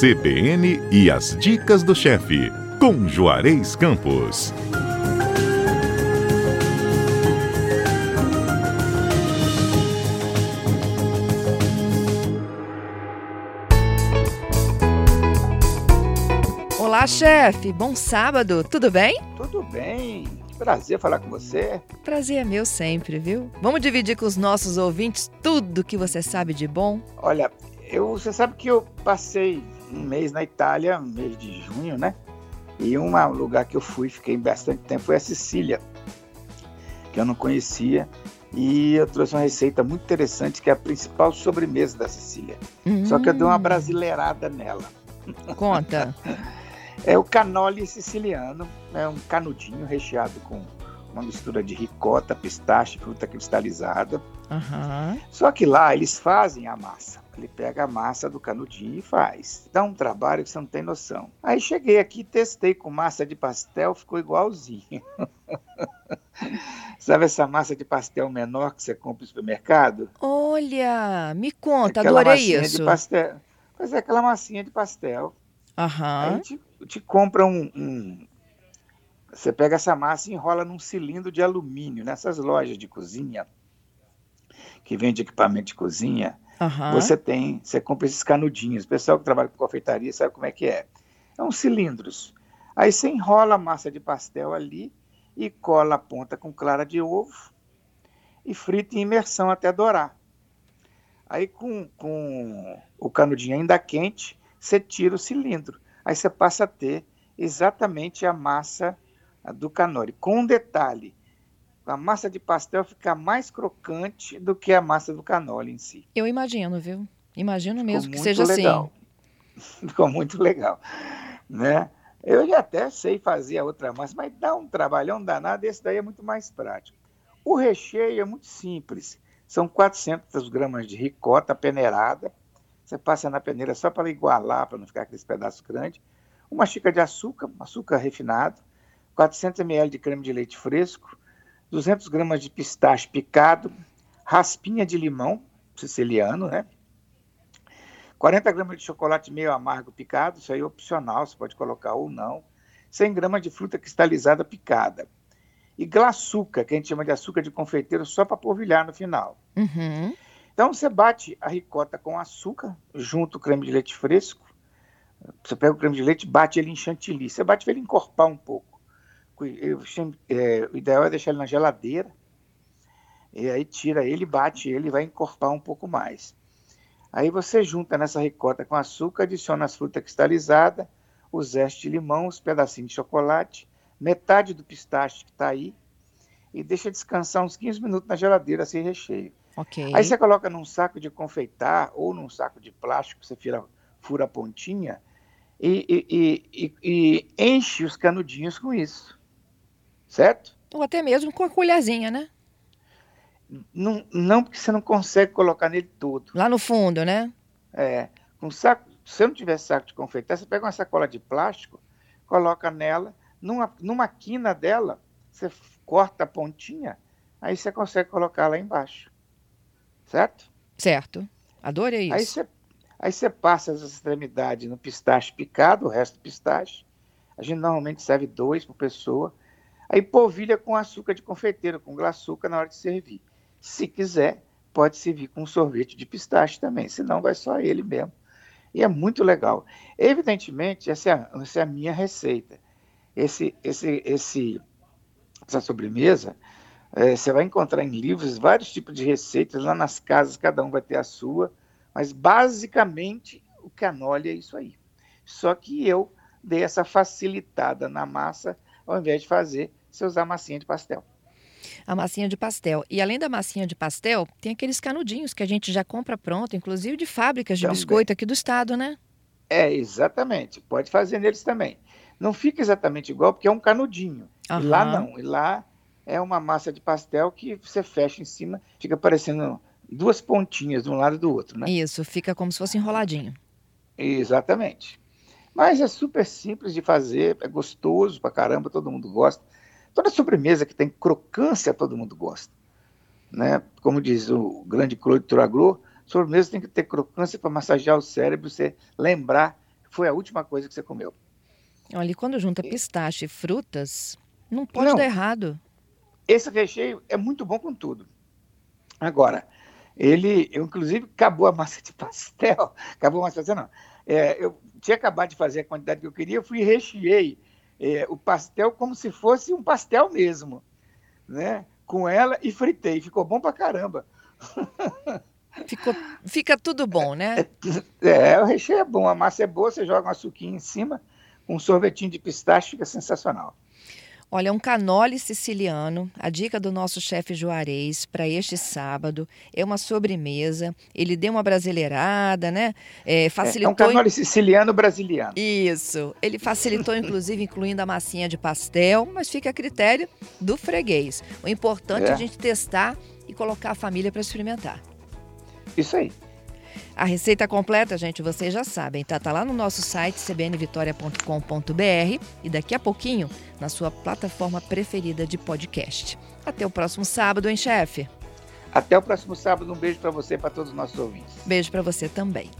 CBN e as dicas do chefe, com Juarez Campos. Olá, chefe. Bom sábado. Tudo bem? Tudo bem. Prazer falar com você. Prazer é meu sempre, viu? Vamos dividir com os nossos ouvintes tudo que você sabe de bom? Olha, eu, você sabe que eu passei um mês na Itália, mês de junho, né? E um lugar que eu fui, fiquei bastante tempo, foi a Sicília, que eu não conhecia. E eu trouxe uma receita muito interessante, que é a principal sobremesa da Sicília. Só que eu dei uma hum. brasileirada nela. Conta. é o canole siciliano, é um canudinho recheado com uma mistura de ricota, pistache, fruta cristalizada. Uhum. Só que lá eles fazem a massa. Ele pega a massa do canudinho e faz. Dá um trabalho que você não tem noção. Aí cheguei aqui, testei com massa de pastel, ficou igualzinho. Sabe essa massa de pastel menor que você compra no supermercado? Olha, me conta, aquela adorei isso. De pastel. Pois é, aquela massinha de pastel. Aham. Aí te, te compra um, um, Você pega essa massa e enrola num cilindro de alumínio. Nessas lojas de cozinha, que vende equipamento de cozinha, Uhum. Você tem, você compra esses canudinhos. O pessoal que trabalha com confeitaria sabe como é que é. São cilindros. Aí você enrola a massa de pastel ali e cola a ponta com clara de ovo e frita em imersão até dourar. Aí com, com o canudinho ainda quente, você tira o cilindro. Aí você passa a ter exatamente a massa do canori. Com um detalhe, a massa de pastel fica mais crocante do que a massa do canola em si. Eu imagino, viu? Imagino Ficou mesmo que seja legal. assim. Ficou muito legal, né? Eu já até sei fazer a outra massa, mas dá um trabalhão danado, esse daí é muito mais prático. O recheio é muito simples. São 400 gramas de ricota peneirada. Você passa na peneira só para igualar, para não ficar aqueles pedaços grandes. Uma xícara de açúcar, açúcar refinado. 400 ml de creme de leite fresco. 200 gramas de pistache picado, raspinha de limão siciliano, né? 40 gramas de chocolate meio amargo picado, isso aí é opcional, você pode colocar ou não. 100 gramas de fruta cristalizada picada. E glaçuca, que a gente chama de açúcar de confeiteiro, só para polvilhar no final. Uhum. Então você bate a ricota com açúcar, junto o creme de leite fresco. Você pega o creme de leite, bate ele em chantilly. Você bate ele encorpar um pouco eu, é, o ideal é deixar ele na geladeira, e aí tira ele, bate ele, vai encorpar um pouco mais. Aí você junta nessa ricota com açúcar, adiciona as frutas cristalizadas, o zeste de limão, os pedacinhos de chocolate, metade do pistache que está aí, e deixa descansar uns 15 minutos na geladeira sem recheio. Okay. Aí você coloca num saco de confeitar ou num saco de plástico, você fura, fura a pontinha e, e, e, e enche os canudinhos com isso certo? Ou até mesmo com a colherzinha, né? Não, não porque você não consegue colocar nele tudo. Lá no fundo, né? É. Com saco, se você não tiver saco de confeitar, você pega uma sacola de plástico, coloca nela, numa, numa quina dela, você corta a pontinha, aí você consegue colocar lá embaixo. Certo? Certo. Adorei isso. Aí você, aí você passa as extremidades no pistache picado, o resto do pistache. A gente normalmente serve dois por pessoa. Aí polvilha com açúcar de confeiteiro, com glaçuca na hora de servir. Se quiser, pode servir com sorvete de pistache também, senão vai só ele mesmo. E é muito legal. Evidentemente, essa é a, essa é a minha receita. Esse, esse, esse, essa sobremesa, é, você vai encontrar em livros vários tipos de receitas, lá nas casas cada um vai ter a sua, mas basicamente o canole é isso aí. Só que eu dei essa facilitada na massa ao invés de fazer, você usar massinha de pastel. A massinha de pastel. E além da massinha de pastel, tem aqueles canudinhos que a gente já compra pronto, inclusive de fábricas de também. biscoito aqui do estado, né? É, exatamente. Pode fazer neles também. Não fica exatamente igual, porque é um canudinho. Uhum. E lá não. E lá é uma massa de pastel que você fecha em cima, fica parecendo duas pontinhas de um lado e do outro, né? Isso, fica como se fosse enroladinho. Exatamente. Mas é super simples de fazer, é gostoso pra caramba, todo mundo gosta. Toda sobremesa que tem crocância, todo mundo gosta. Né? Como diz o grande Claude Turagro, sobremesa tem que ter crocância para massagear o cérebro, você lembrar, foi a última coisa que você comeu? Olha, quando junta pistache e frutas, não pode não, dar errado. Esse recheio é muito bom com tudo. Agora, ele, eu, inclusive, acabou a massa de pastel. Acabou a massa de pastel, não. É, eu tinha acabado de fazer a quantidade que eu queria, eu fui e recheei é, o pastel como se fosse um pastel mesmo, né? Com ela e fritei. Ficou bom pra caramba. Ficou, fica tudo bom, né? É, é, o recheio é bom, a massa é boa, você joga um açuquinho em cima, um sorvetinho de pistache, fica sensacional. Olha, um canole siciliano, a dica do nosso chefe Juarez para este sábado é uma sobremesa. Ele deu uma brasileirada, né? É, facilitou. É, é um canole siciliano brasiliano. Isso. Ele facilitou, inclusive, incluindo a massinha de pastel, mas fica a critério do freguês. O importante é, é a gente testar e colocar a família para experimentar. Isso aí. A receita completa, gente, vocês já sabem, tá, tá lá no nosso site cbnvitoria.com.br e daqui a pouquinho na sua plataforma preferida de podcast. Até o próximo sábado, hein, chefe? Até o próximo sábado. Um beijo para você e para todos os nossos ouvintes. Beijo para você também.